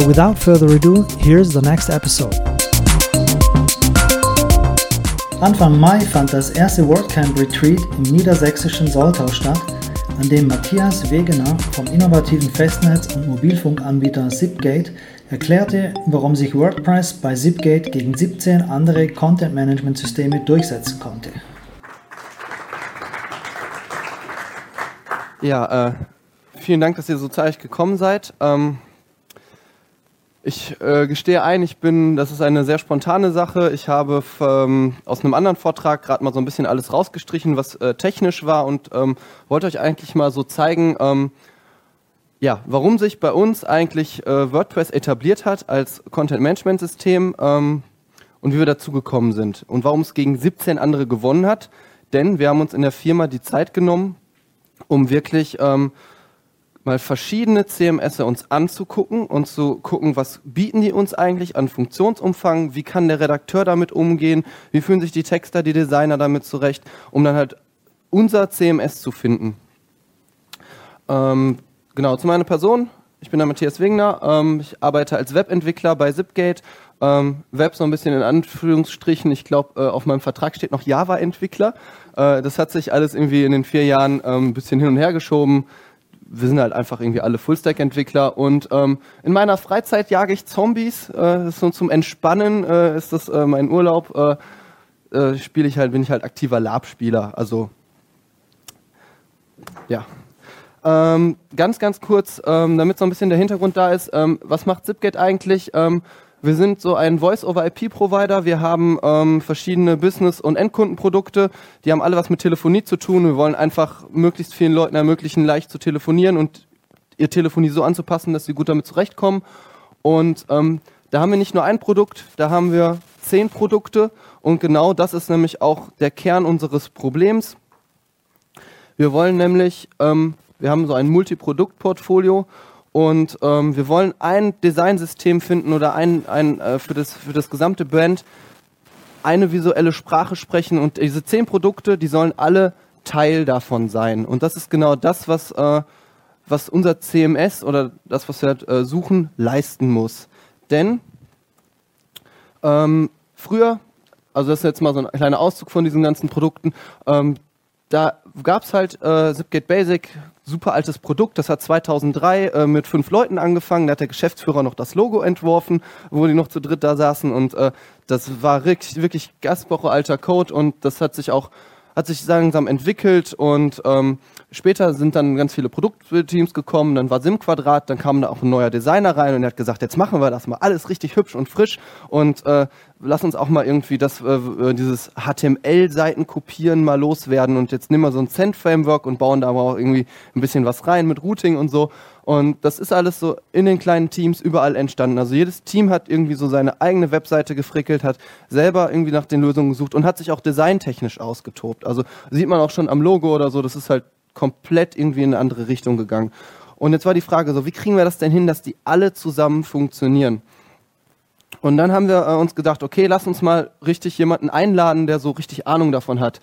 So without further ado, here's the next episode. Anfang Mai fand das erste WordCamp Retreat im niedersächsischen Soltau statt, an dem Matthias Wegener vom innovativen Festnetz- und Mobilfunkanbieter Zipgate erklärte, warum sich WordPress bei Zipgate gegen 17 andere Content-Management-Systeme durchsetzen konnte. Ja, äh, vielen Dank, dass ihr so zeitig gekommen seid. Ähm, ich äh, gestehe ein, ich bin, das ist eine sehr spontane Sache. Ich habe ähm, aus einem anderen Vortrag gerade mal so ein bisschen alles rausgestrichen, was äh, technisch war und ähm, wollte euch eigentlich mal so zeigen, ähm, ja, warum sich bei uns eigentlich äh, WordPress etabliert hat als Content-Management-System ähm, und wie wir dazu gekommen sind und warum es gegen 17 andere gewonnen hat. Denn wir haben uns in der Firma die Zeit genommen, um wirklich ähm, mal verschiedene CMS uns anzugucken und zu gucken, was bieten die uns eigentlich an Funktionsumfang, wie kann der Redakteur damit umgehen, wie fühlen sich die Texter, die Designer damit zurecht, um dann halt unser CMS zu finden. Ähm, genau, zu meiner Person. Ich bin der Matthias Wingner. Ähm, ich arbeite als Webentwickler bei Zipgate. Ähm, Web so ein bisschen in Anführungsstrichen. Ich glaube, äh, auf meinem Vertrag steht noch Java-Entwickler. Äh, das hat sich alles irgendwie in den vier Jahren ähm, ein bisschen hin und her geschoben. Wir sind halt einfach irgendwie alle Fullstack-Entwickler und ähm, in meiner Freizeit jage ich Zombies. Äh, so zum Entspannen äh, ist das äh, mein Urlaub. Äh, äh, spiele ich halt, bin ich halt aktiver Lab-Spieler. Also ja. Ähm, ganz, ganz kurz, ähm, damit so ein bisschen der Hintergrund da ist, ähm, was macht Zipgate eigentlich? Wir sind so ein Voice-over-IP-Provider. Wir haben ähm, verschiedene Business- und Endkundenprodukte. Die haben alle was mit Telefonie zu tun. Wir wollen einfach möglichst vielen Leuten ermöglichen, leicht zu telefonieren und ihr Telefonie so anzupassen, dass sie gut damit zurechtkommen. Und ähm, da haben wir nicht nur ein Produkt, da haben wir zehn Produkte. Und genau das ist nämlich auch der Kern unseres Problems. Wir wollen nämlich, ähm, wir haben so ein Multiproduktportfolio und ähm, wir wollen ein Designsystem finden oder ein, ein äh, für, das, für das gesamte Brand eine visuelle Sprache sprechen. Und diese zehn Produkte, die sollen alle Teil davon sein. Und das ist genau das, was, äh, was unser CMS oder das, was wir halt, äh, suchen, leisten muss. Denn ähm, früher, also das ist jetzt mal so ein kleiner Auszug von diesen ganzen Produkten, ähm, da gab es halt äh, Zipgate Basic, super altes Produkt, das hat 2003 äh, mit fünf Leuten angefangen, da hat der Geschäftsführer noch das Logo entworfen, wo die noch zu dritt da saßen. Und äh, das war wirklich, wirklich Gastwoche alter Code. Und das hat sich auch hat sich langsam entwickelt und ähm, später sind dann ganz viele Produktteams gekommen, dann war Sim Quadrat, dann kam da auch ein neuer Designer rein und er hat gesagt, jetzt machen wir das mal alles richtig hübsch und frisch und äh, lass uns auch mal irgendwie das, äh, dieses HTML-Seiten kopieren mal loswerden und jetzt nehmen wir so ein Cent-Framework und bauen da aber auch irgendwie ein bisschen was rein mit Routing und so. Und das ist alles so in den kleinen Teams überall entstanden. Also jedes Team hat irgendwie so seine eigene Webseite gefrickelt, hat selber irgendwie nach den Lösungen gesucht und hat sich auch designtechnisch ausgetobt. Also sieht man auch schon am Logo oder so, das ist halt komplett irgendwie in eine andere Richtung gegangen. Und jetzt war die Frage so, wie kriegen wir das denn hin, dass die alle zusammen funktionieren? Und dann haben wir äh, uns gedacht, okay, lass uns mal richtig jemanden einladen, der so richtig Ahnung davon hat.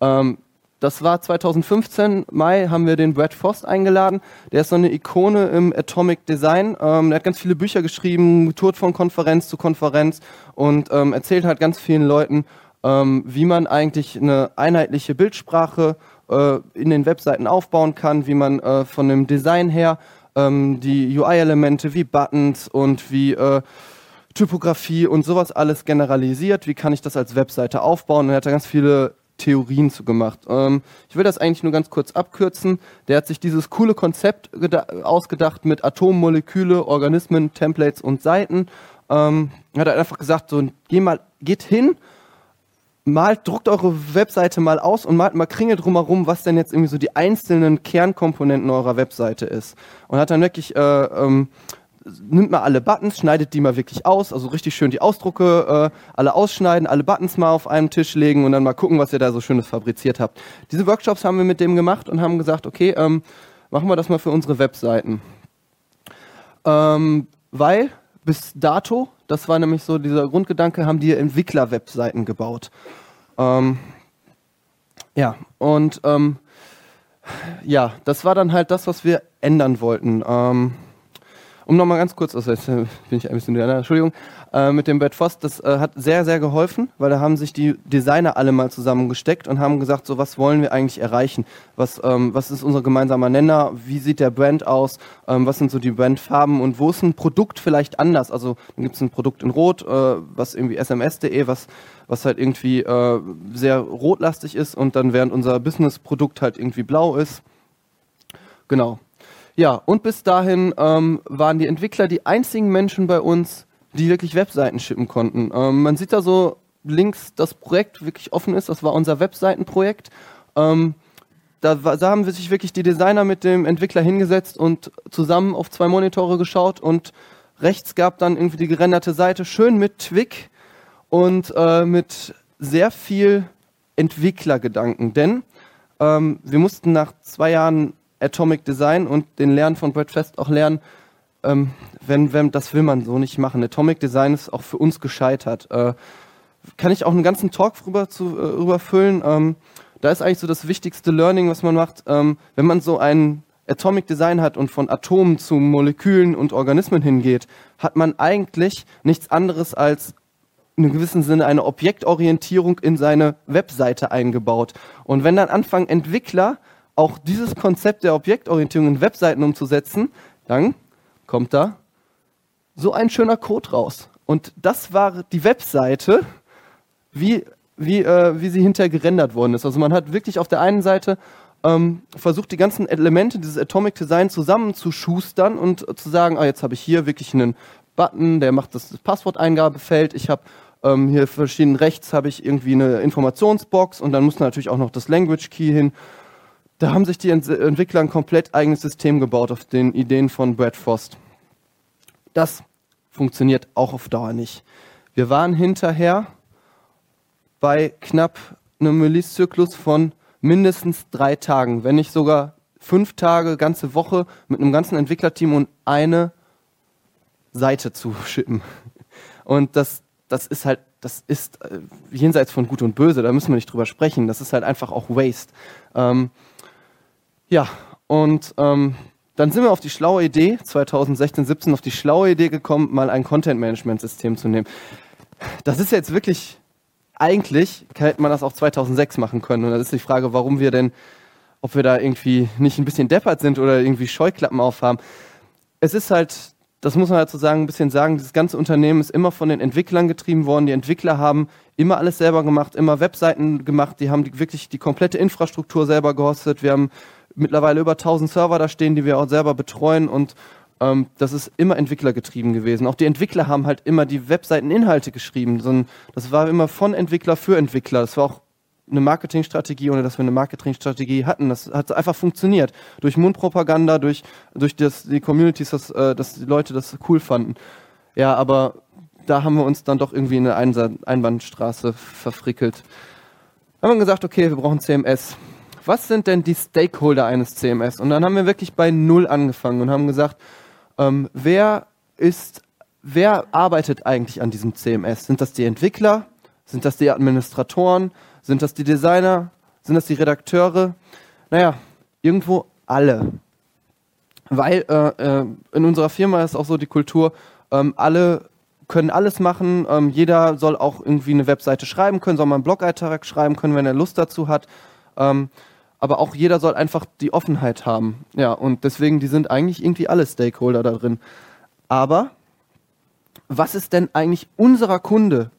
Ähm, das war 2015, Mai, haben wir den Brad Frost eingeladen. Der ist so eine Ikone im Atomic Design. Ähm, der hat ganz viele Bücher geschrieben, tourt von Konferenz zu Konferenz und ähm, erzählt halt ganz vielen Leuten, ähm, wie man eigentlich eine einheitliche Bildsprache äh, in den Webseiten aufbauen kann, wie man äh, von dem Design her ähm, die UI-Elemente wie Buttons und wie äh, Typografie und sowas alles generalisiert. Wie kann ich das als Webseite aufbauen? Und er hat da ganz viele Theorien zu gemacht. Ähm, ich will das eigentlich nur ganz kurz abkürzen. Der hat sich dieses coole Konzept ausgedacht mit Atommoleküle, Organismen, Templates und Seiten. Ähm, hat er einfach gesagt, so, geh mal, geht hin, malt, druckt eure Webseite mal aus und malt mal Kringel drumherum, was denn jetzt irgendwie so die einzelnen Kernkomponenten eurer Webseite ist. Und hat dann wirklich äh, ähm, nimmt mal alle Buttons, schneidet die mal wirklich aus, also richtig schön die Ausdrucke äh, alle ausschneiden, alle Buttons mal auf einen Tisch legen und dann mal gucken, was ihr da so Schönes fabriziert habt. Diese Workshops haben wir mit dem gemacht und haben gesagt, okay, ähm, machen wir das mal für unsere Webseiten. Ähm, weil bis dato, das war nämlich so dieser Grundgedanke, haben die Entwickler-Webseiten gebaut. Ähm, ja, und ähm, ja, das war dann halt das, was wir ändern wollten. Um nochmal ganz kurz, also jetzt bin ich ein bisschen durcheinander, Entschuldigung, äh, mit dem Brad Foss, das äh, hat sehr, sehr geholfen, weil da haben sich die Designer alle mal zusammengesteckt und haben gesagt, so was wollen wir eigentlich erreichen? Was, ähm, was ist unser gemeinsamer Nenner? Wie sieht der Brand aus? Ähm, was sind so die Brandfarben? Und wo ist ein Produkt vielleicht anders? Also dann gibt es ein Produkt in Rot, äh, was irgendwie sms.de, was, was halt irgendwie äh, sehr rotlastig ist und dann während unser Business-Produkt halt irgendwie blau ist. Genau. Ja, und bis dahin ähm, waren die Entwickler die einzigen Menschen bei uns, die wirklich Webseiten schippen konnten. Ähm, man sieht da so links, das Projekt wirklich offen ist. Das war unser Webseitenprojekt. Ähm, da, da, haben sich wirklich die Designer mit dem Entwickler hingesetzt und zusammen auf zwei Monitore geschaut und rechts gab dann irgendwie die gerenderte Seite schön mit Twig und äh, mit sehr viel Entwicklergedanken. Denn ähm, wir mussten nach zwei Jahren Atomic Design und den Lernen von Brad Fest auch lernen, ähm, wenn, wenn, das will man so nicht machen. Atomic Design ist auch für uns gescheitert. Äh, kann ich auch einen ganzen Talk rüber, zu, äh, füllen. Ähm, da ist eigentlich so das wichtigste Learning, was man macht, ähm, wenn man so ein Atomic Design hat und von Atomen zu Molekülen und Organismen hingeht, hat man eigentlich nichts anderes als in einem gewissen Sinne eine Objektorientierung in seine Webseite eingebaut. Und wenn dann anfangen Entwickler auch dieses Konzept der Objektorientierung in Webseiten umzusetzen, dann kommt da so ein schöner Code raus. Und das war die Webseite, wie, wie, äh, wie sie hinterher gerendert worden ist. Also man hat wirklich auf der einen Seite ähm, versucht, die ganzen Elemente dieses Atomic Design zusammenzuschustern und zu sagen, ah, jetzt habe ich hier wirklich einen Button, der macht das Passworteingabefeld. Ich habe ähm, hier verschieden rechts habe ich irgendwie eine Informationsbox und dann muss natürlich auch noch das Language Key hin. Da haben sich die Ent Entwickler ein komplett eigenes System gebaut auf den Ideen von Brad Frost. Das funktioniert auch auf Dauer nicht. Wir waren hinterher bei knapp einem Release-Zyklus von mindestens drei Tagen, wenn nicht sogar fünf Tage, ganze Woche mit einem ganzen Entwicklerteam und eine Seite zu schippen. Und das, das ist halt, das ist äh, jenseits von Gut und Böse, da müssen wir nicht drüber sprechen. Das ist halt einfach auch Waste. Ähm, ja, und ähm, dann sind wir auf die schlaue Idee, 2016, 17, auf die schlaue Idee gekommen, mal ein Content-Management-System zu nehmen. Das ist jetzt wirklich, eigentlich hätte man das auch 2006 machen können. Und das ist die Frage, warum wir denn, ob wir da irgendwie nicht ein bisschen deppert sind oder irgendwie Scheuklappen aufhaben. Es ist halt das muss man dazu sagen, ein bisschen sagen, dieses ganze Unternehmen ist immer von den Entwicklern getrieben worden. Die Entwickler haben immer alles selber gemacht, immer Webseiten gemacht, die haben die, wirklich die komplette Infrastruktur selber gehostet. Wir haben mittlerweile über 1000 Server da stehen, die wir auch selber betreuen und ähm, das ist immer entwicklergetrieben gewesen. Auch die Entwickler haben halt immer die Webseiteninhalte geschrieben. Das war immer von Entwickler für Entwickler. Das war auch eine Marketingstrategie, ohne dass wir eine Marketingstrategie hatten. Das hat einfach funktioniert. Durch Mundpropaganda, durch, durch das, die Communities, dass, äh, dass die Leute das cool fanden. Ja, aber da haben wir uns dann doch irgendwie in eine Einbahnstraße verfrickelt. Dann haben wir gesagt, okay, wir brauchen CMS. Was sind denn die Stakeholder eines CMS? Und dann haben wir wirklich bei Null angefangen und haben gesagt, ähm, wer ist, wer arbeitet eigentlich an diesem CMS? Sind das die Entwickler? Sind das die Administratoren? Sind das die Designer? Sind das die Redakteure? Naja, irgendwo alle. Weil äh, äh, in unserer Firma ist auch so die Kultur, ähm, alle können alles machen. Ähm, jeder soll auch irgendwie eine Webseite schreiben können, soll mal einen Blog-Eintrag schreiben können, wenn er Lust dazu hat. Ähm, aber auch jeder soll einfach die Offenheit haben. Ja, und deswegen, die sind eigentlich irgendwie alle Stakeholder da drin. Aber was ist denn eigentlich unserer Kunde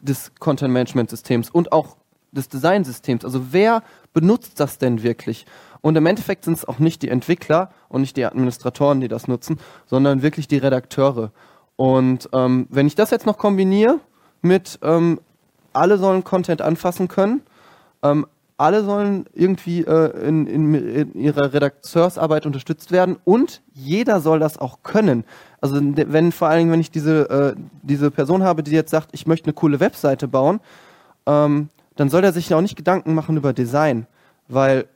des Content-Management-Systems und auch des Designsystems. Also wer benutzt das denn wirklich? Und im Endeffekt sind es auch nicht die Entwickler und nicht die Administratoren, die das nutzen, sondern wirklich die Redakteure. Und ähm, wenn ich das jetzt noch kombiniere mit ähm, alle sollen Content anfassen können, ähm, alle sollen irgendwie äh, in, in, in, ihrer Redakteursarbeit unterstützt werden und jeder soll das auch können. Also wenn vor allen Dingen, wenn ich diese, äh, diese Person habe, die jetzt sagt, ich möchte eine coole Webseite bauen, ähm, dann soll er sich auch nicht Gedanken machen über Design, weil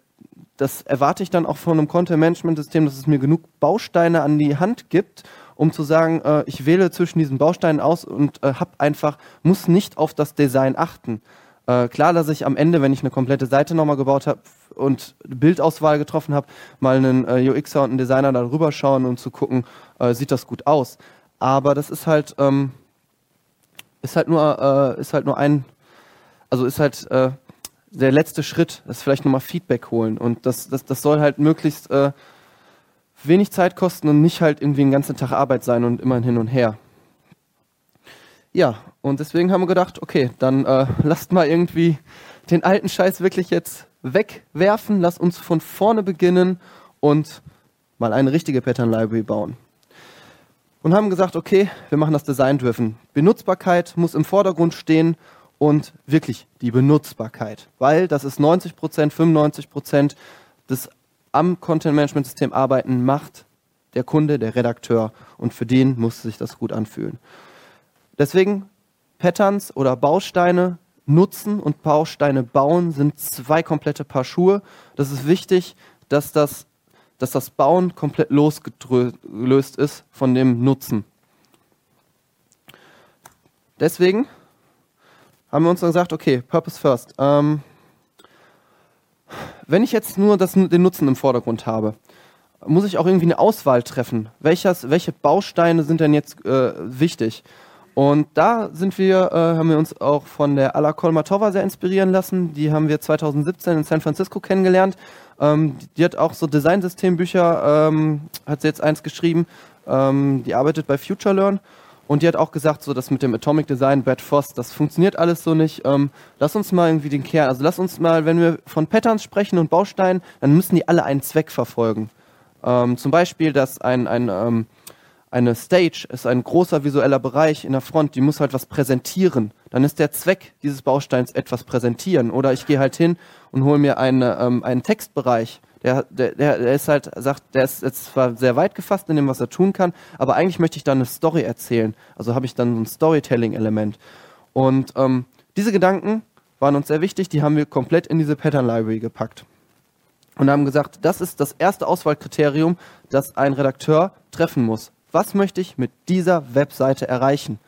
das erwarte ich dann auch von einem Content-Management-System, dass es mir genug Bausteine an die Hand gibt, um zu sagen, äh, ich wähle zwischen diesen Bausteinen aus und äh, hab einfach, muss nicht auf das Design achten. Äh, klar, dass ich am Ende, wenn ich eine komplette Seite nochmal gebaut habe und Bildauswahl getroffen habe, mal einen äh, UXer und einen Designer darüber schauen und zu gucken, äh, sieht das gut aus. Aber das ist halt, ähm, ist halt nur, äh, ist halt nur ein also ist halt äh, der letzte Schritt, ist vielleicht nochmal Feedback holen. Und das, das, das soll halt möglichst äh, wenig Zeit kosten und nicht halt irgendwie den ganzen Tag Arbeit sein und immer hin und her. Ja, und deswegen haben wir gedacht, okay, dann äh, lasst mal irgendwie den alten Scheiß wirklich jetzt wegwerfen, lasst uns von vorne beginnen und mal eine richtige Pattern Library bauen. Und haben gesagt, okay, wir machen das Design-driven. Benutzbarkeit muss im Vordergrund stehen und wirklich die Benutzbarkeit, weil das ist 90 Prozent, 95 Prozent des am Content Management System arbeiten macht der Kunde, der Redakteur und für den muss sich das gut anfühlen. Deswegen Patterns oder Bausteine nutzen und Bausteine bauen sind zwei komplette Paar Schuhe. Das ist wichtig, dass das, dass das Bauen komplett losgelöst ist von dem Nutzen. Deswegen haben wir uns dann gesagt, okay, Purpose First. Ähm, wenn ich jetzt nur das, den Nutzen im Vordergrund habe, muss ich auch irgendwie eine Auswahl treffen. Welches, welche Bausteine sind denn jetzt äh, wichtig? Und da sind wir, äh, haben wir uns auch von der Ala Kolmatova sehr inspirieren lassen. Die haben wir 2017 in San Francisco kennengelernt. Ähm, die hat auch so Designsystembücher, ähm, hat sie jetzt eins geschrieben. Ähm, die arbeitet bei Future Learn. Und die hat auch gesagt, so das mit dem Atomic Design, Brad Foss, das funktioniert alles so nicht. Ähm, lass uns mal irgendwie den Kern, also lass uns mal, wenn wir von Patterns sprechen und Bausteinen, dann müssen die alle einen Zweck verfolgen. Ähm, zum Beispiel, dass ein, ein, ähm, eine Stage ist ein großer visueller Bereich in der Front, die muss halt was präsentieren. Dann ist der Zweck dieses Bausteins etwas präsentieren. Oder ich gehe halt hin und hole mir eine, ähm, einen Textbereich. Der, der, der ist halt, sagt, der ist jetzt zwar sehr weit gefasst in dem, was er tun kann, aber eigentlich möchte ich da eine Story erzählen. Also habe ich dann so ein Storytelling-Element. Und ähm, diese Gedanken waren uns sehr wichtig, die haben wir komplett in diese Pattern Library gepackt und haben gesagt, das ist das erste Auswahlkriterium, das ein Redakteur treffen muss. Was möchte ich mit dieser Webseite erreichen?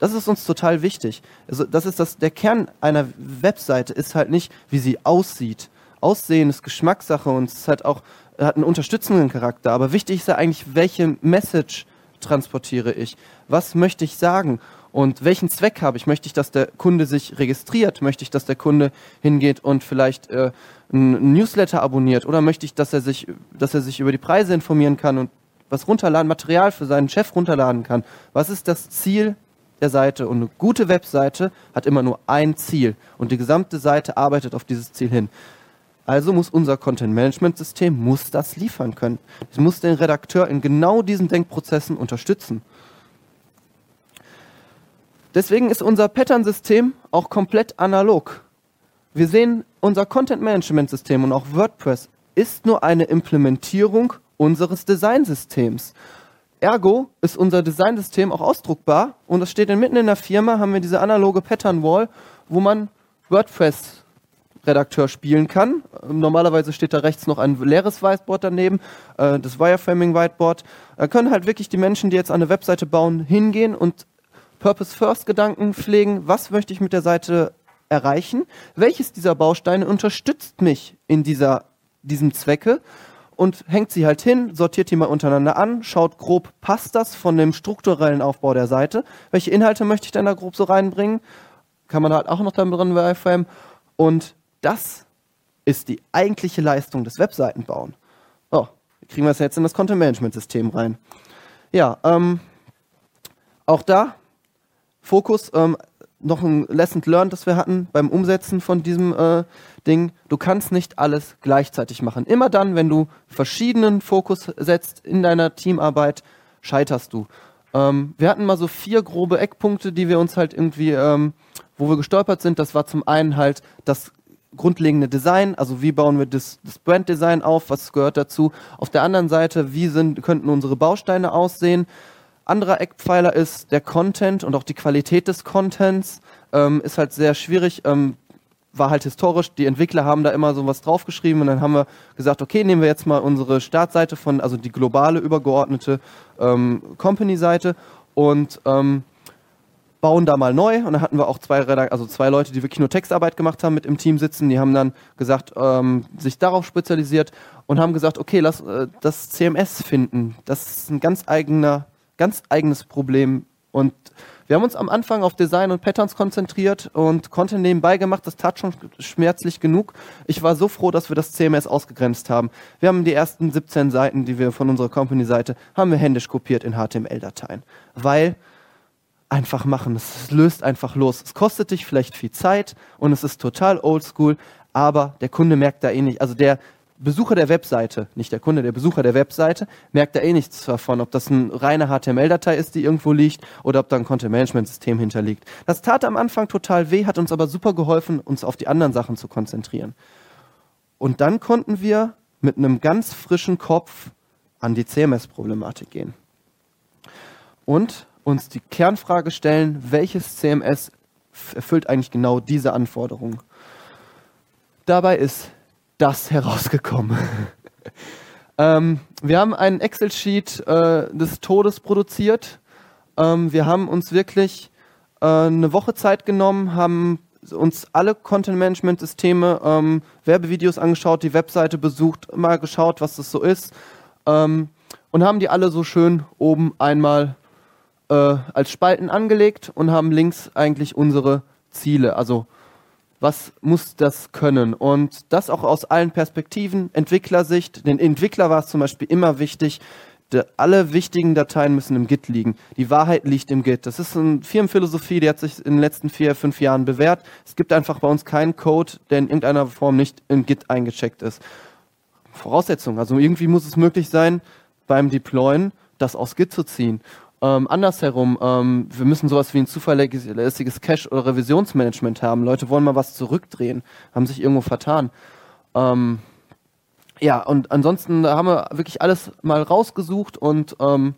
Das ist uns total wichtig. Also das ist das, der Kern einer Webseite ist halt nicht, wie sie aussieht. Aussehen ist Geschmackssache und es hat auch hat einen unterstützenden Charakter. Aber wichtig ist ja eigentlich, welche Message transportiere ich? Was möchte ich sagen? Und welchen Zweck habe ich? Möchte ich, dass der Kunde sich registriert? Möchte ich, dass der Kunde hingeht und vielleicht äh, ein Newsletter abonniert oder möchte ich, dass er sich, dass er sich über die Preise informieren kann und was runterladen, Material für seinen Chef runterladen kann? Was ist das Ziel der Seite? Und eine gute Webseite hat immer nur ein Ziel und die gesamte Seite arbeitet auf dieses Ziel hin. Also muss unser Content Management System muss das liefern können. Es muss den Redakteur in genau diesen Denkprozessen unterstützen. Deswegen ist unser Pattern-System auch komplett analog. Wir sehen, unser Content-Management-System und auch WordPress ist nur eine Implementierung unseres Designsystems. Ergo ist unser Designsystem auch ausdruckbar und das steht mitten in der Firma, haben wir diese analoge Pattern Wall, wo man WordPress Redakteur spielen kann. Normalerweise steht da rechts noch ein leeres Whiteboard daneben, äh, das Wireframing Whiteboard. Da können halt wirklich die Menschen, die jetzt eine Webseite bauen, hingehen und Purpose First Gedanken pflegen. Was möchte ich mit der Seite erreichen? Welches dieser Bausteine unterstützt mich in dieser, diesem Zwecke? Und hängt sie halt hin, sortiert die mal untereinander an, schaut grob, passt das von dem strukturellen Aufbau der Seite? Welche Inhalte möchte ich denn da grob so reinbringen? Kann man halt auch noch dann drin bei iFrame. Und das ist die eigentliche Leistung des Webseitenbauen. Oh, kriegen wir es jetzt in das Content Management System rein. Ja, ähm, auch da Fokus ähm, noch ein Lesson learned, das wir hatten beim Umsetzen von diesem äh, Ding. Du kannst nicht alles gleichzeitig machen. Immer dann, wenn du verschiedenen Fokus setzt in deiner Teamarbeit, scheiterst du. Ähm, wir hatten mal so vier grobe Eckpunkte, die wir uns halt irgendwie, ähm, wo wir gestolpert sind. Das war zum einen halt das grundlegende Design, also wie bauen wir das, das Branddesign auf, was gehört dazu. Auf der anderen Seite, wie sind, könnten unsere Bausteine aussehen anderer Eckpfeiler ist der Content und auch die Qualität des Contents. Ähm, ist halt sehr schwierig. Ähm, war halt historisch, die Entwickler haben da immer so was draufgeschrieben und dann haben wir gesagt, okay, nehmen wir jetzt mal unsere Startseite von, also die globale, übergeordnete ähm, Company-Seite und ähm, bauen da mal neu. Und dann hatten wir auch zwei, also zwei Leute, die wirklich nur Textarbeit gemacht haben, mit im Team sitzen. Die haben dann gesagt, ähm, sich darauf spezialisiert und haben gesagt, okay, lass äh, das CMS finden. Das ist ein ganz eigener ganz eigenes Problem. Und wir haben uns am Anfang auf Design und Patterns konzentriert und Content nebenbei gemacht. Das tat schon schmerzlich genug. Ich war so froh, dass wir das CMS ausgegrenzt haben. Wir haben die ersten 17 Seiten, die wir von unserer Company-Seite, haben wir händisch kopiert in HTML-Dateien. Weil einfach machen. Es löst einfach los. Es kostet dich vielleicht viel Zeit und es ist total oldschool, aber der Kunde merkt da eh nicht. Also der Besucher der Webseite, nicht der Kunde, der Besucher der Webseite, merkt da eh nichts davon, ob das eine reine HTML-Datei ist, die irgendwo liegt, oder ob da ein Content-Management-System hinterliegt. Das tat am Anfang total weh, hat uns aber super geholfen, uns auf die anderen Sachen zu konzentrieren. Und dann konnten wir mit einem ganz frischen Kopf an die CMS-Problematik gehen. Und uns die Kernfrage stellen, welches CMS erfüllt eigentlich genau diese Anforderungen? Dabei ist das herausgekommen. ähm, wir haben einen Excel-Sheet äh, des Todes produziert. Ähm, wir haben uns wirklich äh, eine Woche Zeit genommen, haben uns alle Content-Management-Systeme, ähm, Werbevideos angeschaut, die Webseite besucht, mal geschaut, was das so ist. ähm, und haben die alle so schön oben einmal äh, als Spalten angelegt und haben links eigentlich unsere Ziele. Also was muss das können? Und das auch aus allen Perspektiven, Entwicklersicht. Den Entwickler war es zum Beispiel immer wichtig, alle wichtigen Dateien müssen im Git liegen. Die Wahrheit liegt im Git. Das ist eine Firmenphilosophie, die hat sich in den letzten vier, fünf Jahren bewährt. Es gibt einfach bei uns keinen Code, der in irgendeiner Form nicht in Git eingecheckt ist. Voraussetzung. Also irgendwie muss es möglich sein, beim Deployen das aus Git zu ziehen. Ähm, andersherum, ähm, wir müssen sowas wie ein zuverlässiges Cache- oder Revisionsmanagement haben. Leute wollen mal was zurückdrehen, haben sich irgendwo vertan. Ähm, ja, und ansonsten haben wir wirklich alles mal rausgesucht und ähm,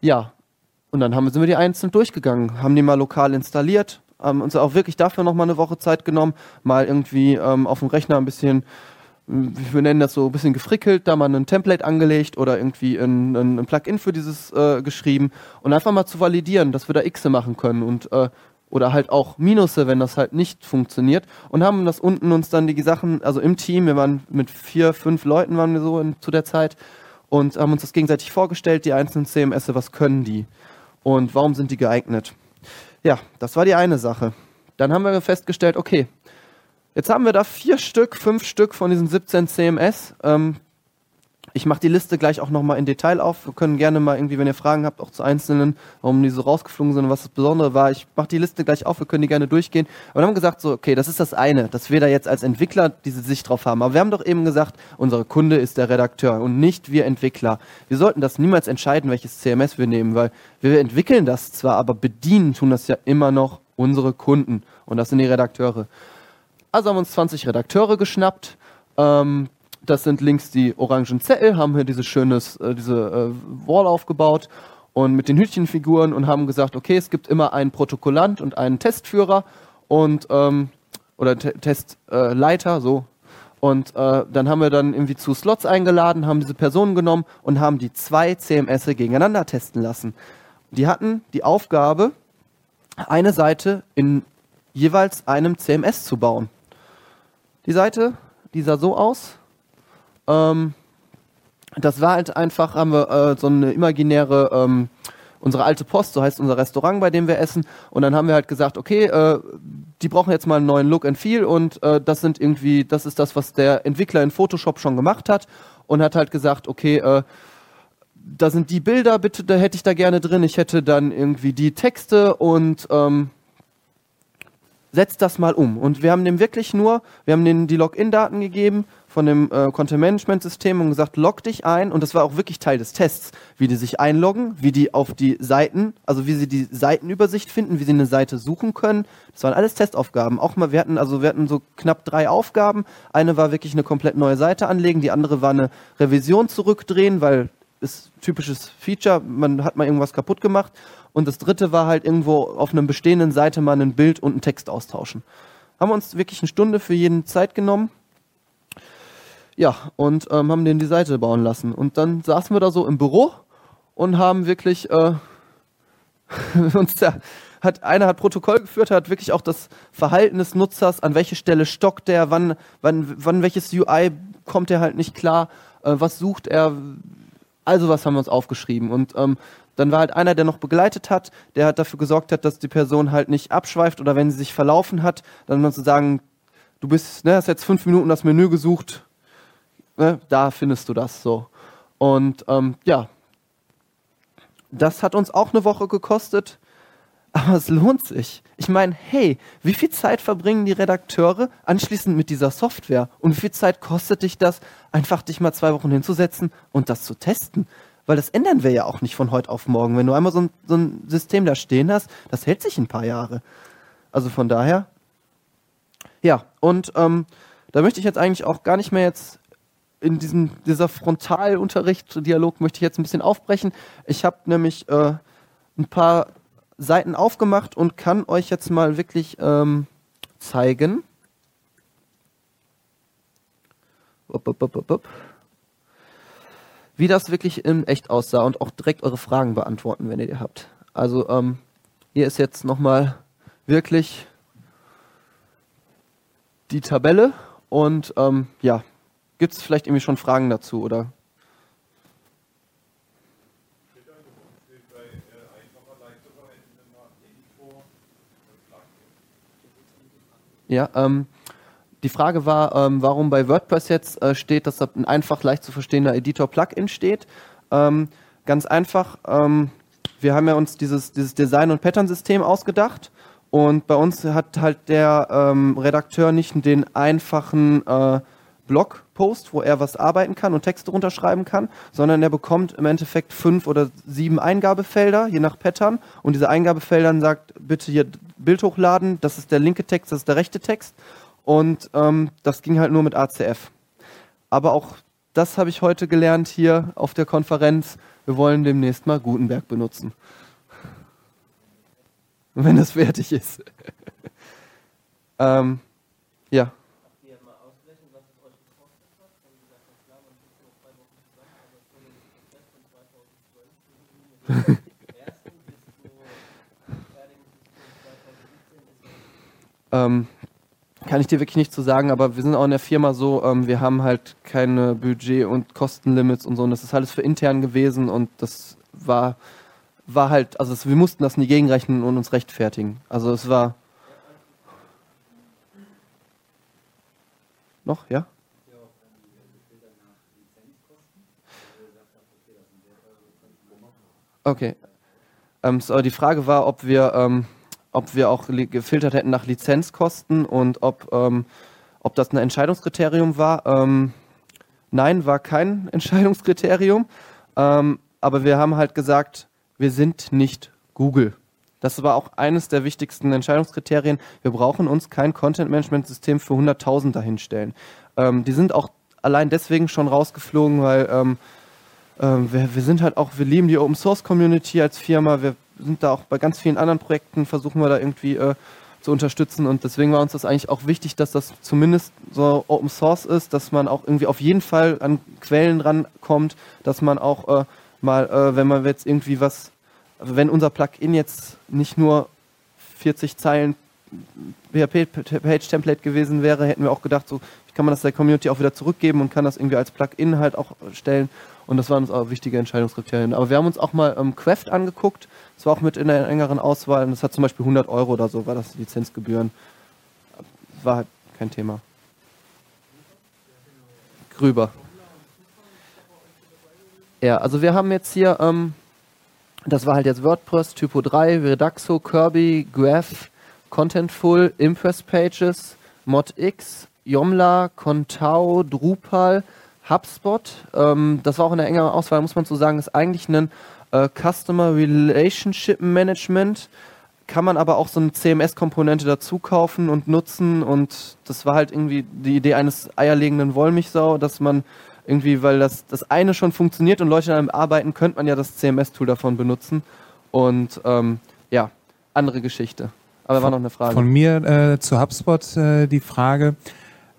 ja, und dann haben, sind wir die einzeln durchgegangen, haben die mal lokal installiert, haben uns auch wirklich dafür nochmal eine Woche Zeit genommen, mal irgendwie ähm, auf dem Rechner ein bisschen wir nennen das so ein bisschen gefrickelt, da mal ein Template angelegt oder irgendwie ein, ein, ein Plugin für dieses äh, geschrieben und einfach mal zu validieren, dass wir da X machen können und äh, oder halt auch Minusse, wenn das halt nicht funktioniert und haben das unten uns dann die Sachen, also im Team, wir waren mit vier, fünf Leuten waren wir so in, zu der Zeit und haben uns das gegenseitig vorgestellt, die einzelnen CMS, was können die und warum sind die geeignet. Ja, das war die eine Sache. Dann haben wir festgestellt, okay, Jetzt haben wir da vier Stück, fünf Stück von diesen 17 CMS. Ähm, ich mache die Liste gleich auch nochmal in Detail auf. Wir können gerne mal irgendwie, wenn ihr Fragen habt, auch zu einzelnen, warum die so rausgeflogen sind und was das Besondere war. Ich mache die Liste gleich auf, wir können die gerne durchgehen. Aber wir haben gesagt, so, okay, das ist das eine, dass wir da jetzt als Entwickler diese Sicht drauf haben. Aber wir haben doch eben gesagt, unser Kunde ist der Redakteur und nicht wir Entwickler. Wir sollten das niemals entscheiden, welches CMS wir nehmen, weil wir entwickeln das zwar, aber bedienen tun das ja immer noch unsere Kunden. Und das sind die Redakteure. Also haben wir uns 20 Redakteure geschnappt. Ähm, das sind links die orangen Zettel, haben hier dieses schönes, äh, diese äh, Wall aufgebaut und mit den Hütchenfiguren und haben gesagt, okay, es gibt immer einen Protokollant und einen Testführer und ähm, oder T Testleiter, äh, so. Und äh, dann haben wir dann irgendwie zu Slots eingeladen, haben diese Personen genommen und haben die zwei CMS gegeneinander testen lassen. Die hatten die Aufgabe, eine Seite in jeweils einem CMS zu bauen. Die Seite, die sah so aus. Ähm, das war halt einfach, haben wir äh, so eine imaginäre, ähm, unsere alte Post, so heißt unser Restaurant, bei dem wir essen. Und dann haben wir halt gesagt, okay, äh, die brauchen jetzt mal einen neuen Look and Feel und äh, das sind irgendwie, das ist das, was der Entwickler in Photoshop schon gemacht hat und hat halt gesagt, okay, äh, da sind die Bilder, bitte, da hätte ich da gerne drin. Ich hätte dann irgendwie die Texte und ähm, setzt das mal um. Und wir haben dem wirklich nur, wir haben denen die Login-Daten gegeben von dem äh, Content-Management-System und gesagt, log dich ein. Und das war auch wirklich Teil des Tests, wie die sich einloggen, wie die auf die Seiten, also wie sie die Seitenübersicht finden, wie sie eine Seite suchen können. Das waren alles Testaufgaben. Auch mal, wir hatten, also wir hatten so knapp drei Aufgaben. Eine war wirklich eine komplett neue Seite anlegen, die andere war eine Revision zurückdrehen, weil ist typisches Feature, man hat mal irgendwas kaputt gemacht. Und das dritte war halt irgendwo auf einer bestehenden Seite mal ein Bild und einen Text austauschen. Haben wir uns wirklich eine Stunde für jeden Zeit genommen. Ja, und ähm, haben den die Seite bauen lassen. Und dann saßen wir da so im Büro und haben wirklich äh, uns da, hat einer hat Protokoll geführt, hat wirklich auch das Verhalten des Nutzers, an welche Stelle stockt der, wann, wann, wann welches UI kommt er halt nicht klar, äh, was sucht er, also was haben wir uns aufgeschrieben. Und ähm, dann war halt einer, der noch begleitet hat, der hat dafür gesorgt hat, dass die Person halt nicht abschweift oder wenn sie sich verlaufen hat, dann man zu sagen, du bist, ne, hast jetzt fünf Minuten das Menü gesucht, ne, da findest du das so. Und ähm, ja, das hat uns auch eine Woche gekostet, aber es lohnt sich. Ich meine, hey, wie viel Zeit verbringen die Redakteure anschließend mit dieser Software? Und wie viel Zeit kostet dich das, einfach dich mal zwei Wochen hinzusetzen und das zu testen? weil das ändern wir ja auch nicht von heute auf morgen. Wenn du einmal so ein, so ein System da stehen hast, das hält sich ein paar Jahre. Also von daher, ja, und ähm, da möchte ich jetzt eigentlich auch gar nicht mehr jetzt in diesem, dieser Frontalunterricht-Dialog möchte ich jetzt ein bisschen aufbrechen. Ich habe nämlich äh, ein paar Seiten aufgemacht und kann euch jetzt mal wirklich ähm, zeigen. Upp, upp, upp, wie das wirklich in echt aussah und auch direkt eure Fragen beantworten, wenn ihr die habt. Also ähm, hier ist jetzt nochmal wirklich die Tabelle und ähm, ja, gibt es vielleicht irgendwie schon Fragen dazu oder Ja, ähm, die Frage war, ähm, warum bei WordPress jetzt äh, steht, dass da ein einfach leicht zu verstehender Editor-Plugin steht. Ähm, ganz einfach, ähm, wir haben ja uns dieses, dieses Design- und Pattern-System ausgedacht und bei uns hat halt der ähm, Redakteur nicht den einfachen äh, Blogpost, wo er was arbeiten kann und Texte runterschreiben kann, sondern er bekommt im Endeffekt fünf oder sieben Eingabefelder, je nach Pattern. Und diese Eingabefeldern sagt, bitte hier Bild hochladen, das ist der linke Text, das ist der rechte Text. Und ähm, das ging halt nur mit ACF. Aber auch das habe ich heute gelernt hier auf der Konferenz. Wir wollen demnächst mal Gutenberg benutzen. Wenn das fertig ist. ähm, ja. ähm, kann ich dir wirklich nicht zu sagen, aber wir sind auch in der Firma so, ähm, wir haben halt keine Budget- und Kostenlimits und so. Und das ist alles für intern gewesen und das war, war halt, also es, wir mussten das nie gegenrechnen und uns rechtfertigen. Also es war. Noch, ja? Okay. Ähm, so, die Frage war, ob wir, ähm, ob wir auch gefiltert hätten nach Lizenzkosten und ob, ähm, ob das ein Entscheidungskriterium war. Ähm, nein, war kein Entscheidungskriterium. Ähm, aber wir haben halt gesagt, wir sind nicht Google. Das war auch eines der wichtigsten Entscheidungskriterien. Wir brauchen uns kein Content-Management-System für 100.000 dahinstellen. Ähm, die sind auch allein deswegen schon rausgeflogen, weil ähm, ähm, wir, wir, sind halt auch, wir lieben die Open Source Community als Firma. Wir sind da auch bei ganz vielen anderen Projekten, versuchen wir da irgendwie äh, zu unterstützen. Und deswegen war uns das eigentlich auch wichtig, dass das zumindest so Open Source ist, dass man auch irgendwie auf jeden Fall an Quellen rankommt, dass man auch äh, mal, äh, wenn man jetzt irgendwie was, wenn unser Plugin jetzt nicht nur 40 Zeilen PHP-Page-Template gewesen wäre, hätten wir auch gedacht, so kann man das der Community auch wieder zurückgeben und kann das irgendwie als Plugin halt auch stellen. Und das waren uns auch wichtige Entscheidungskriterien. Aber wir haben uns auch mal ähm, Queft angeguckt. Das war auch mit in der engeren Auswahl. Und das hat zum Beispiel 100 Euro oder so, war das Lizenzgebühren. War halt kein Thema. Grüber. Ja, also wir haben jetzt hier, ähm, das war halt jetzt WordPress, Typo 3, Redaxo, Kirby, Graph, Contentful, Impress Pages, ModX, Yomla, Contao, Drupal, HubSpot. Ähm, das war auch in der Auswahl, muss man so sagen, ist eigentlich ein äh, Customer Relationship Management. Kann man aber auch so eine CMS-Komponente dazu kaufen und nutzen. Und das war halt irgendwie die Idee eines eierlegenden Wollmilchsau, dass man irgendwie, weil das, das eine schon funktioniert und Leute damit arbeiten, könnte man ja das CMS-Tool davon benutzen. Und ähm, ja, andere Geschichte. Aber von, war noch eine Frage. Von mir äh, zu HubSpot äh, die Frage.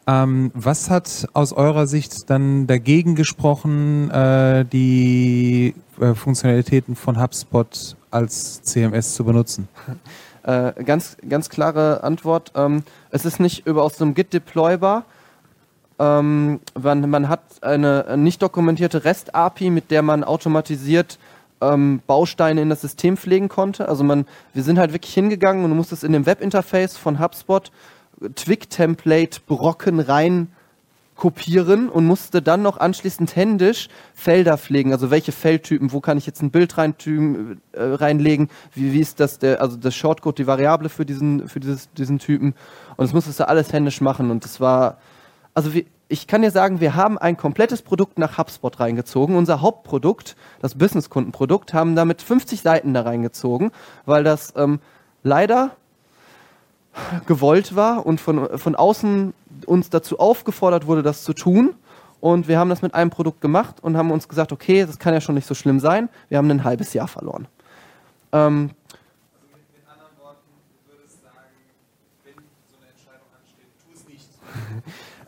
Ähm, was hat aus eurer Sicht dann dagegen gesprochen, äh, die äh, Funktionalitäten von HubSpot als CMS zu benutzen? Äh, ganz, ganz klare Antwort. Ähm, es ist nicht über aus einem Git deploybar. Ähm, man, man, hat eine nicht dokumentierte REST-API, mit der man automatisiert ähm, Bausteine in das System pflegen konnte. Also man, wir sind halt wirklich hingegangen und du musstest in dem Webinterface von HubSpot Twig-Template-Brocken rein kopieren und musste dann noch anschließend händisch Felder pflegen. Also welche Feldtypen, wo kann ich jetzt ein Bild rein, äh, reinlegen, wie, wie ist das der, also das Shortcode, die Variable für diesen, für dieses, diesen Typen. Und das musstest du alles händisch machen. Und das war, also wie, ich kann dir sagen, wir haben ein komplettes Produkt nach HubSpot reingezogen. Unser Hauptprodukt, das Businesskundenprodukt, haben damit 50 Seiten da reingezogen, weil das ähm, leider gewollt war und von, von außen uns dazu aufgefordert wurde, das zu tun. Und wir haben das mit einem Produkt gemacht und haben uns gesagt, okay, das kann ja schon nicht so schlimm sein. Wir haben ein halbes Jahr verloren. Ähm,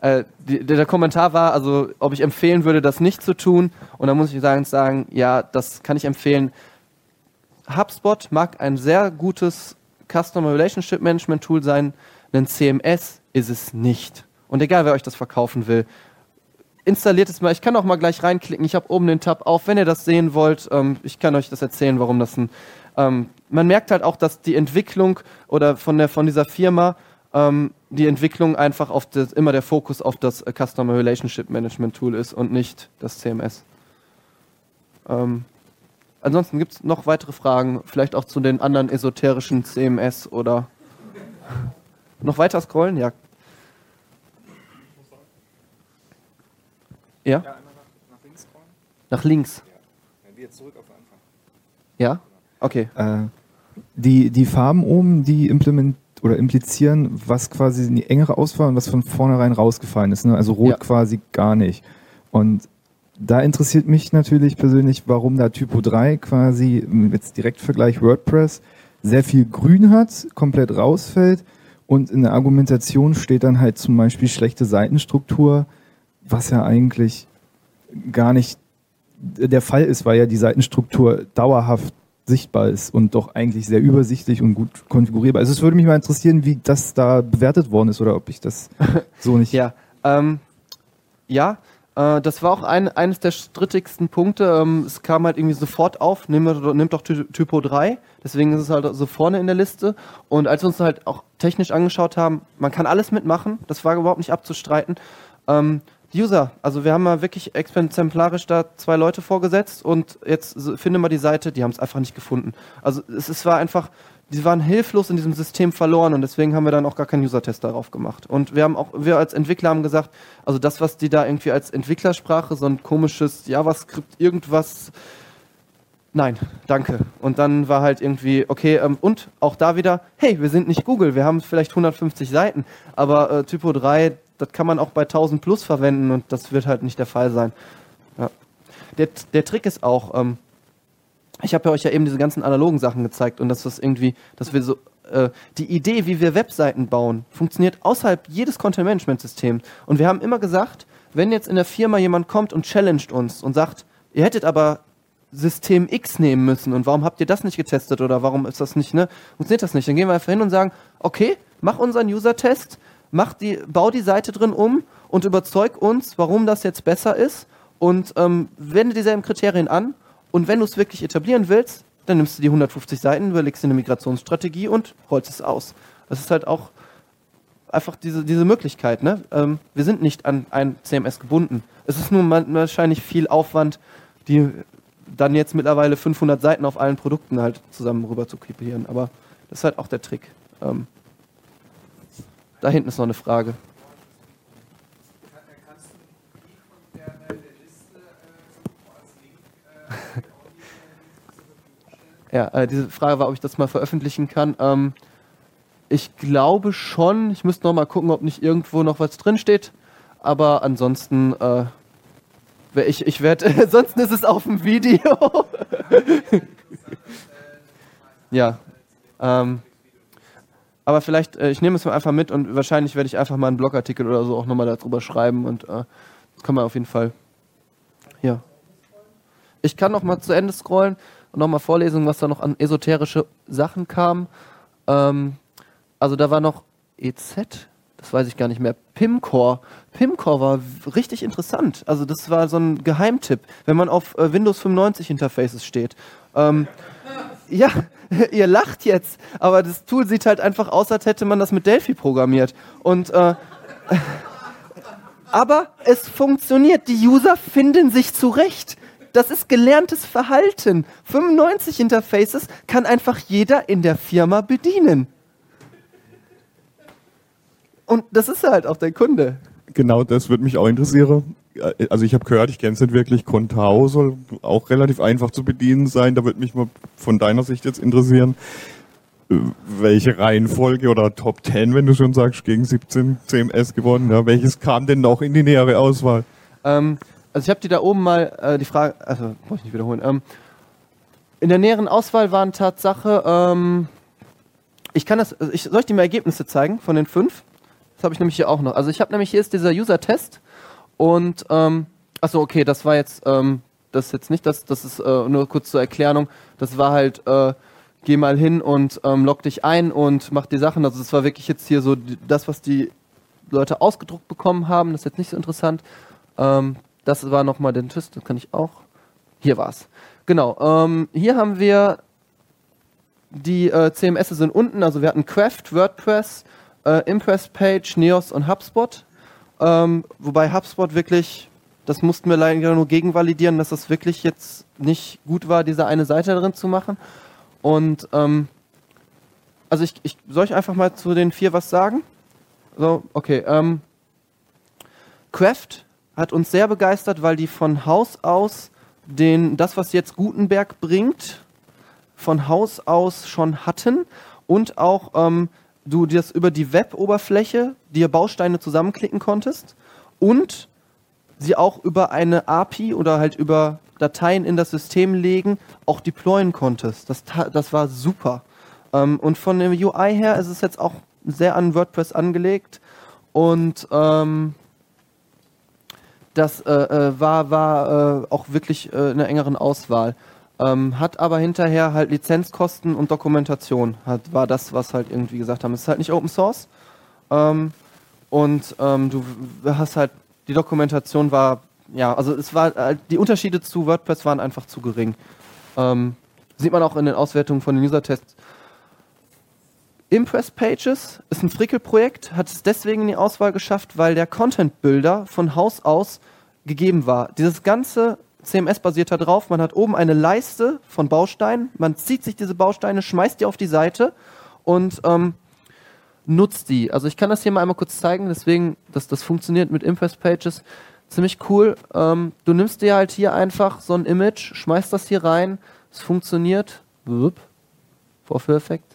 äh, der Kommentar war, also ob ich empfehlen würde, das nicht zu tun. Und da muss ich sagen, sagen, ja, das kann ich empfehlen. HubSpot mag ein sehr gutes Customer Relationship Management Tool sein. Ein CMS ist es nicht. Und egal, wer euch das verkaufen will, installiert es mal. Ich kann auch mal gleich reinklicken. Ich habe oben den Tab auf, wenn ihr das sehen wollt. Ähm, ich kann euch das erzählen, warum das ein. Ähm, man merkt halt auch, dass die Entwicklung oder von, der, von dieser Firma, ähm, die Entwicklung einfach auf das, immer der Fokus auf das äh, Customer Relationship Management Tool ist und nicht das CMS. Ähm, ansonsten gibt es noch weitere Fragen, vielleicht auch zu den anderen esoterischen CMS oder noch weiter scrollen? Ja. Ja? Nach links. Ja? Okay. Äh, die, die Farben oben, die implement oder implizieren, was quasi in die engere Auswahl und was von vornherein rausgefallen ist. Ne? Also rot Ja. quasi gar nicht. Und da interessiert mich natürlich persönlich, warum da Typo 3 quasi jetzt Direktvergleich WordPress sehr viel grün hat, komplett rausfällt und in der Argumentation steht dann halt zum Beispiel schlechte Seitenstruktur, was ja eigentlich gar nicht der Fall ist, weil ja die Seitenstruktur dauerhaft sichtbar ist und doch eigentlich sehr übersichtlich und gut konfigurierbar. Also es würde mich mal interessieren, wie das da bewertet worden ist oder ob ich das so nicht. Ja, ähm, ja, äh, das war auch ein, eines der strittigsten Punkte. Ähm, es kam halt irgendwie sofort auf, nimm, nimm doch Ty Typo 3, deswegen ist es halt so vorne in der Liste. Und als wir uns halt auch technisch angeschaut haben, man kann alles mitmachen, das war überhaupt nicht abzustreiten. Ähm, User, also wir haben mal wirklich exemplarisch da zwei Leute vorgesetzt und jetzt finde mal die Seite, die haben es einfach nicht gefunden. Also es, es war einfach, die waren hilflos in diesem System verloren und deswegen haben wir dann auch gar keinen User-Test darauf gemacht. Und wir haben auch, wir als Entwickler haben gesagt, also das, was die da irgendwie als Entwicklersprache, so ein komisches JavaScript, irgendwas, nein, danke. Und dann war halt irgendwie, okay, ähm, und auch da wieder, hey, wir sind nicht Google, wir haben vielleicht 150 Seiten, aber äh, Typo 3, das kann man auch bei 1000 plus verwenden und das wird halt nicht der Fall sein. Ja. Der, der Trick ist auch, ähm, ich habe ja euch ja eben diese ganzen analogen Sachen gezeigt und dass das irgendwie, dass wir so, äh, die Idee, wie wir Webseiten bauen, funktioniert außerhalb jedes Content-Management-Systems. Und wir haben immer gesagt, wenn jetzt in der Firma jemand kommt und challenged uns und sagt, ihr hättet aber System X nehmen müssen und warum habt ihr das nicht getestet oder warum ist das nicht, ne? Funktioniert das nicht? Dann gehen wir einfach hin und sagen, okay, mach unseren User-Test, mach die, bau die Seite drin um und überzeug uns, warum das jetzt besser ist und ähm, wende dieselben Kriterien an und wenn du es wirklich etablieren willst, dann nimmst du die 150 Seiten, überlegst dir eine Migrationsstrategie und rollst es aus. Das ist halt auch einfach diese, diese Möglichkeit. Ne? Ähm, wir sind nicht an ein CMS gebunden. Es ist nur wahrscheinlich viel Aufwand, die dann jetzt mittlerweile 500 Seiten auf allen Produkten halt zusammen rüber zu kopieren. Aber das ist halt auch der Trick. Ähm, da hinten ist noch eine Frage. Ja, äh, diese Frage war, ob ich das mal veröffentlichen kann. Ähm, ich glaube schon. Ich müsste noch mal gucken, ob nicht irgendwo noch was drin steht. Aber ansonsten, äh, ich, ich werde, ansonsten ist es auf dem Video. ja. Ähm, aber vielleicht, äh, ich nehme es mal einfach mit und wahrscheinlich werde ich einfach mal einen Blogartikel oder so auch nochmal darüber schreiben und äh, das kann man auf jeden Fall. Ja. Ich kann noch mal zu Ende scrollen und noch mal vorlesen, was da noch an esoterische Sachen kam. Ähm, also da war noch EZ, das weiß ich gar nicht mehr. Pimcore. Pimcore war richtig interessant. Also das war so ein Geheimtipp, wenn man auf äh, Windows 95 Interfaces steht. Ähm, ja, ihr lacht jetzt, aber das Tool sieht halt einfach aus, als hätte man das mit Delphi programmiert. Und äh, aber es funktioniert. Die User finden sich zurecht. Das ist gelerntes Verhalten. 95 Interfaces kann einfach jeder in der Firma bedienen. Und das ist halt auch der Kunde. Genau, das würde mich auch interessieren. Äh, Also ich habe gehört, ich kenne es nicht wirklich, Contao soll auch relativ einfach zu bedienen sein. Da würde mich mal von deiner Sicht jetzt interessieren, äh, welche Reihenfolge oder Top 10, wenn du schon sagst, gegen 17 CMS gewonnen, ja, welches kam denn noch in die nähere Auswahl? Ähm, also ich habe die da oben mal äh, die Frage, also brauche ich nicht wiederholen. Ähm, in der näheren Auswahl waren Tatsache, ähm, ich kann das, also ich, soll ich dir mal Ergebnisse zeigen von den fünf? Das habe ich nämlich hier auch noch. Also ich habe nämlich hier ist dieser User-Test und, ähm, achso, okay, das war jetzt, ähm, das ist jetzt nicht, das, das ist äh, nur kurz zur Erklärung, das war halt, äh, geh mal hin und ähm, log dich ein und mach die Sachen. Also das war wirklich jetzt hier so das, was die Leute ausgedruckt bekommen haben. Das ist jetzt nicht so interessant. Ähm, das war nochmal den Test, das kann ich auch. Hier war's. Genau. Ähm, hier haben wir die äh, CMS sind unten, also wir hatten Craft, WordPress, äh, Impress Page, Neos und HubSpot. Ähm, wobei HubSpot wirklich, das mussten wir leider nur gegenvalidieren, dass das wirklich jetzt nicht gut war, diese eine Seite drin zu machen. Und ähm, also ich, ich soll ich einfach mal zu den vier was sagen? So, okay. Ähm, Craft hat uns sehr begeistert, weil die von Haus aus den, das, was jetzt Gutenberg bringt, von Haus aus schon hatten und auch ähm, du das über die Web-Oberfläche dir Bausteine zusammenklicken konntest und sie auch über eine API oder halt über Dateien in das System legen, auch deployen konntest. Das, das war super. Ähm, und von der UI her ist es jetzt auch sehr an WordPress angelegt und ähm, das äh, äh, war, war äh, auch wirklich äh, in einer engeren Auswahl. Ähm, hat aber hinterher halt Lizenzkosten und Dokumentation. Hat, war das, was halt irgendwie gesagt haben. Es ist halt nicht Open Source. Ähm, und ähm, du hast halt, die Dokumentation war, ja, also es war, äh, die Unterschiede zu WordPress waren einfach zu gering. Ähm, sieht man auch in den Auswertungen von den User-Tests. Impress Pages ist ein Frickel-Projekt, hat es deswegen in die Auswahl geschafft, weil der Content-Builder von Haus aus gegeben war. Dieses ganze CMS basiert da drauf. Man hat oben eine Leiste von Bausteinen. Man zieht sich diese Bausteine, schmeißt die auf die Seite und ähm, nutzt die. Also ich kann das hier mal einmal kurz zeigen. Deswegen, dass das funktioniert mit Impress Pages. Ziemlich cool. Ähm, du nimmst dir halt hier einfach so ein Image, schmeißt das hier rein. Es funktioniert. Vorführeffekt.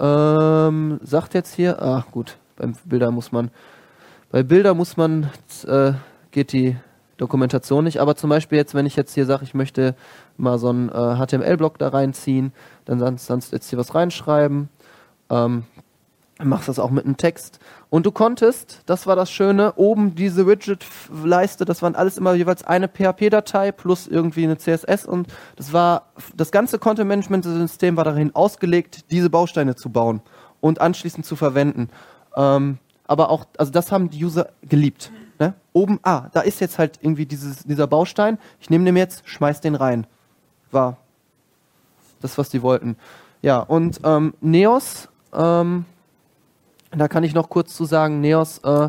Ähm, sagt jetzt hier, ach gut, beim Bilder muss man, bei Bilder muss man, äh, geht die Dokumentation nicht, aber zum Beispiel jetzt, wenn ich jetzt hier sage, ich möchte mal so einen äh, HTML-Block da reinziehen, dann kannst du jetzt hier was reinschreiben, ähm, machst das auch mit einem Text. Und du konntest, das war das Schöne, oben diese Widget-Leiste, das waren alles immer jeweils eine PHP-Datei plus irgendwie eine CSS und das war, das ganze Content-Management-System war darin ausgelegt, diese Bausteine zu bauen und anschließend zu verwenden. Ähm, aber auch, also das haben die User geliebt. Ne? Oben, ah, da ist jetzt halt irgendwie dieses, dieser Baustein. Ich nehme den jetzt, schmeiß den rein. War das, was die wollten. Ja, und ähm, Neos, ähm, da kann ich noch kurz zu sagen, Neos äh,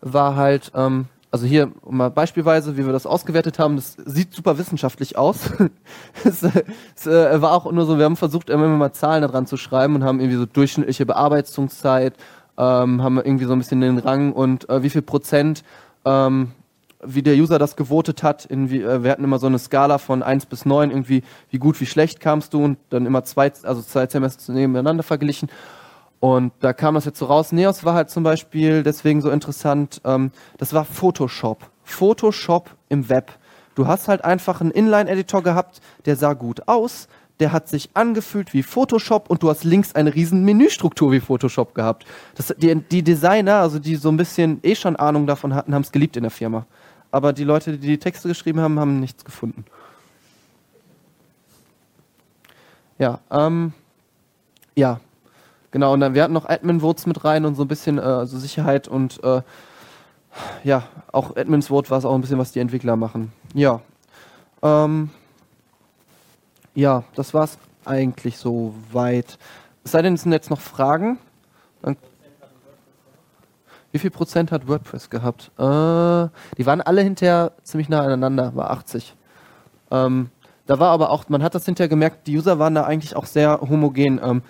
war halt, ähm, also hier mal beispielsweise, wie wir das ausgewertet haben, das sieht super wissenschaftlich aus. es, es äh, war auch nur so, wir haben versucht, immer mal Zahlen da dran zu schreiben und haben irgendwie so durchschnittliche Bearbeitungszeit, ähm, haben irgendwie so ein bisschen den Rang und äh, wie viel Prozent ähm, wie der User das gewotet hat. In wie, äh, wir hatten immer so eine Skala von 1 bis 9, irgendwie wie gut, wie schlecht kamst du und dann immer zwei, also zwei Semester nebeneinander verglichen. Und da kam das jetzt so raus. Neos war halt zum Beispiel deswegen so interessant, ähm, das war Photoshop. Photoshop im Web. Du hast halt einfach einen Inline-Editor gehabt, der sah gut aus, der hat sich angefühlt wie Photoshop und du hast links eine riesen Menüstruktur wie Photoshop gehabt. Das, die, die Designer, also die so ein bisschen eh schon Ahnung davon hatten, haben es geliebt in der Firma. Aber die Leute, die die Texte geschrieben haben, haben nichts gefunden. Ja, ähm, ja, genau. Und dann wir hatten noch Admin-Votes mit rein und so ein bisschen äh, also Sicherheit und äh, ja, auch Admins Vote war es auch ein bisschen, was die Entwickler machen. Ja, ähm, ja, das war's eigentlich soweit. Es sei denn, es sind jetzt noch Fragen. Dann wie viel Prozent hat WordPress gehabt? Äh, die waren alle hinterher ziemlich nah aneinander, war 80. Ähm, da war aber auch, man hat das hinterher gemerkt, die User waren da eigentlich auch sehr homogen. Ähm,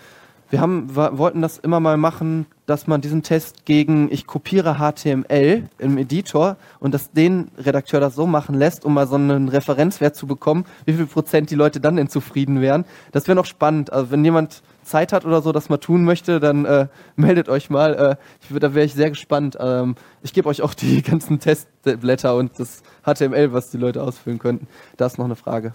wir haben, wollten das immer mal machen, dass man diesen Test gegen, ich kopiere HTML im Editor und dass den Redakteur das so machen lässt, um mal so einen Referenzwert zu bekommen, wie viel Prozent die Leute dann denn zufrieden wären. Das wäre noch spannend. Also wenn jemand Zeit hat oder so, das mal tun möchte, dann äh, meldet euch mal. Äh, ich, da wäre ich sehr gespannt. Ähm, ich gebe euch auch die ganzen Testblätter und das HTML, was die Leute ausfüllen könnten. Da ist noch eine Frage.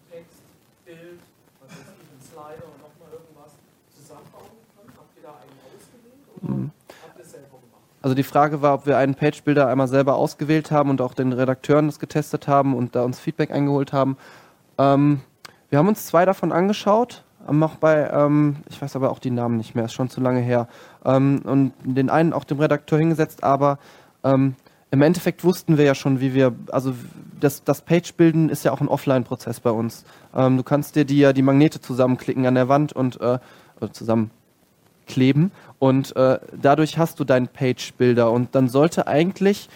Bild, was weiß ich, Slider und nochmal irgendwas zusammenbauen können? Habt ihr da einen ausgewählt oder Mhm. habt ihr es selber gemacht? Also die Frage war, ob wir einen Page-Builder einmal selber ausgewählt haben und auch den Redakteuren das getestet haben und da uns Feedback eingeholt haben. Ähm, wir haben uns zwei davon angeschaut, ähm, auch bei, ähm, ich weiß aber auch die Namen nicht mehr, ist schon zu lange her. Ähm, und den einen auch dem Redakteur hingesetzt, aber ähm, im Endeffekt wussten wir ja schon, wie wir, also das, das Page-Bilden ist ja auch ein Offline-Prozess bei uns. Ähm, du kannst dir die, ja die Magnete zusammenklicken an der Wand und äh, oder zusammen kleben und äh, dadurch hast du deinen Page-Builder und dann sollte eigentlich,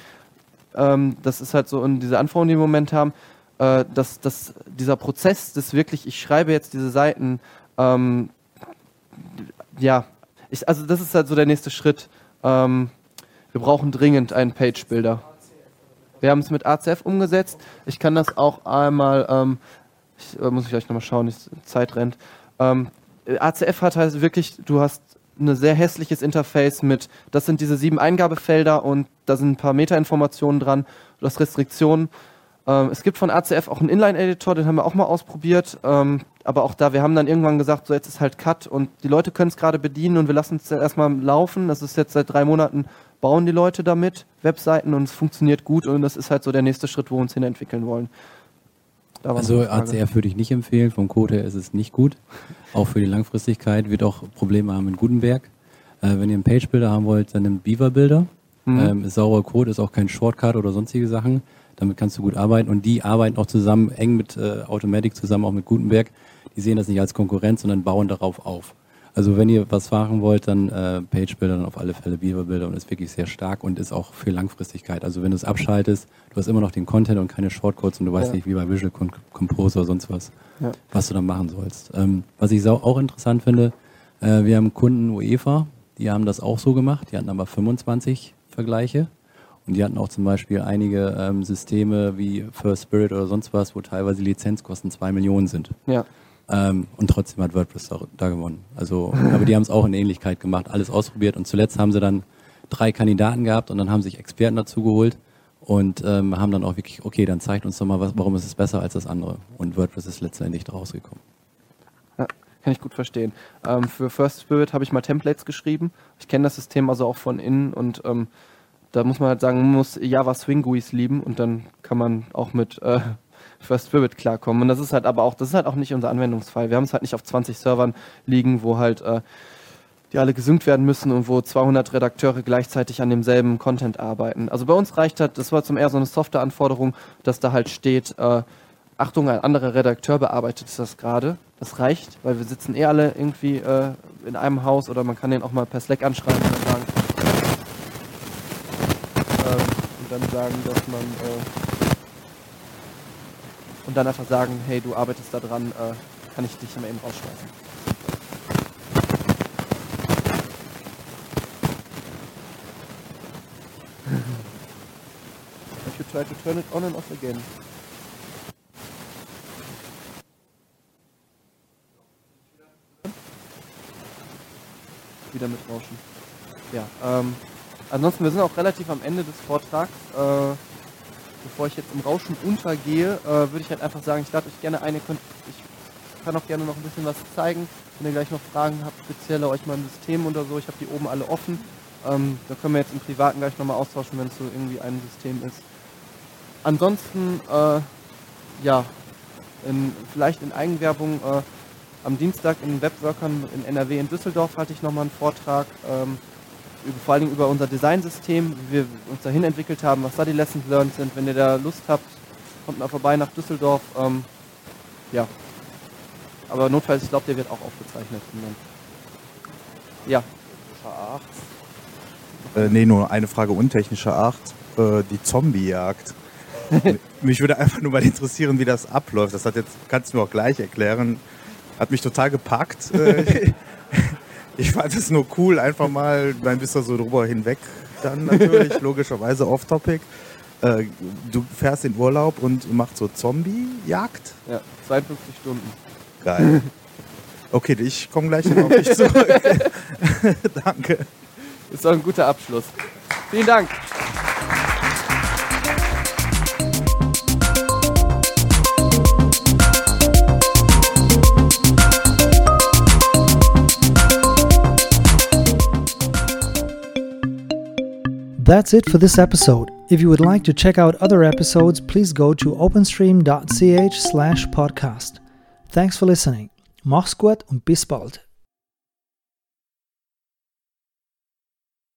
ähm, das ist halt so in diese Anforderungen, die wir im Moment haben, äh, dass, dass dieser Prozess des wirklich, ich schreibe jetzt diese Seiten, ähm, ja, ich, also das ist halt so der nächste Schritt. Ähm, wir brauchen dringend einen Page-Builder. Wir haben es mit ACF umgesetzt. Ich kann das auch einmal, ähm, ich, äh, muss ich gleich nochmal schauen, die Zeit rennt. Ähm, ACF hat halt wirklich, du hast ein sehr hässliches Interface mit, das sind diese sieben Eingabefelder und da sind ein paar Metainformationen dran, du hast Restriktionen. Ähm, es gibt von ACF auch einen Inline-Editor, den haben wir auch mal ausprobiert, ähm, aber auch da, wir haben dann irgendwann gesagt, so jetzt ist halt Cut und die Leute können es gerade bedienen und wir lassen es erstmal laufen. Das ist jetzt seit drei Monaten, bauen die Leute damit, Webseiten und es funktioniert gut und das ist halt so der nächste Schritt, wo wir uns hin entwickeln wollen. Also. ACF würde ich nicht empfehlen, vom Code her ist es nicht gut. Auch für die Langfristigkeit wird auch Probleme haben in Gutenberg. Äh, wenn ihr einen Page-Builder haben wollt, dann nehmt Beaver-Builder. Mhm. Ähm, ist saurer Code, ist auch kein Shortcut oder sonstige Sachen. Damit kannst du gut arbeiten und die arbeiten auch zusammen, eng mit äh, Automatic zusammen, auch mit Gutenberg. Die sehen das nicht als Konkurrenz, sondern bauen darauf auf. Also wenn ihr was machen wollt, dann äh, Page-Builder, dann auf alle Fälle Beaver-Builder und ist wirklich sehr stark und ist auch für Langfristigkeit. Also wenn du es abschaltest, du hast immer noch den Content und keine Shortcuts und du weißt Ja. nicht, wie bei Visual Com- Composer oder sonst was, Ja. was du dann machen sollst. Ähm, was ich auch interessant finde, äh, wir haben Kunden UEFA, die haben das auch so gemacht, die hatten aber 25 Vergleiche und die hatten auch zum Beispiel einige ähm, Systeme wie First Spirit oder sonst was, wo teilweise Lizenzkosten zwei Millionen sind. Ja. Ähm, und trotzdem hat WordPress da, da gewonnen. Also, aber die haben es auch in Ähnlichkeit gemacht, alles ausprobiert und zuletzt haben sie dann drei Kandidaten gehabt und dann haben sich Experten dazu geholt und ähm, haben dann auch wirklich, okay, dann zeigt uns doch mal, was, warum ist es besser als das andere. Und WordPress ist letztendlich rausgekommen. Ja, kann ich gut verstehen. Ähm, für First Spirit habe ich mal Templates geschrieben. Ich kenne das System also auch von innen und ähm, da muss man halt sagen, man muss Java Swing GUIs lieben und dann kann man auch mit äh, First Spirit klarkommen. Und das ist halt aber auch, das ist halt auch nicht unser Anwendungsfall. Wir haben es halt nicht auf 20 Servern liegen, wo halt äh, die alle gesynkt werden müssen und wo 200 Redakteure gleichzeitig an demselben Content arbeiten. Also bei uns reicht halt, das war zum eher so eine Softwareanforderung, dass da halt steht, äh, Achtung, ein anderer Redakteur bearbeitet das gerade. Das reicht, weil wir sitzen eh alle irgendwie äh, in einem Haus oder man kann den auch mal per Slack anschreiben und sagen, ähm, und dann sagen, dass man äh, und dann einfach sagen, hey, du arbeitest da dran, äh, kann ich dich mal eben rausschmeißen. If you try to turn it on and off again. Wieder mit Rauschen. Ja, ähm, ansonsten, wir sind auch relativ am Ende des Vortrags. Äh, bevor ich jetzt im Rauschen untergehe, äh, würde ich halt einfach sagen, ich lade euch gerne ein, ihr könnt, ich kann auch gerne noch ein bisschen was zeigen. Wenn ihr gleich noch Fragen habt, spezielle euch mal im System oder so, ich habe die oben alle offen. Ähm, da können wir jetzt im Privaten gleich nochmal austauschen, wenn es so irgendwie ein System ist. Ansonsten, äh, ja, in, vielleicht in Eigenwerbung, äh, am Dienstag in Webworkern in NRW in Düsseldorf halte ich nochmal einen Vortrag, ähm, vor allen Dingen über unser Designsystem, wie wir uns dahin entwickelt haben, was da die Lessons learned sind. Wenn ihr da Lust habt, kommt mal vorbei nach Düsseldorf. Ähm, ja. Aber notfalls, ich glaube, der wird auch aufgezeichnet. Ja. Art. Äh, nee, nur eine Frage untechnischer Art. Äh, die Zombiejagd. mich würde einfach nur mal interessieren, wie das abläuft. Das hat jetzt, kannst du mir auch gleich erklären. Hat mich total gepackt. Ich fand es nur cool, einfach mal, dann bist du so drüber hinweg dann natürlich, logischerweise off-topic. Äh, du fährst in Urlaub und machst so Zombie-Jagd? Ja, 52 Stunden. Geil. Okay, ich komme gleich auf dich zurück. Danke. Ist doch ein guter Abschluss. Vielen Dank. That's it for this episode. If you would like to check out other episodes, please go to openstream.ch slash podcast. Thanks for listening. Mach's gut und bis bald.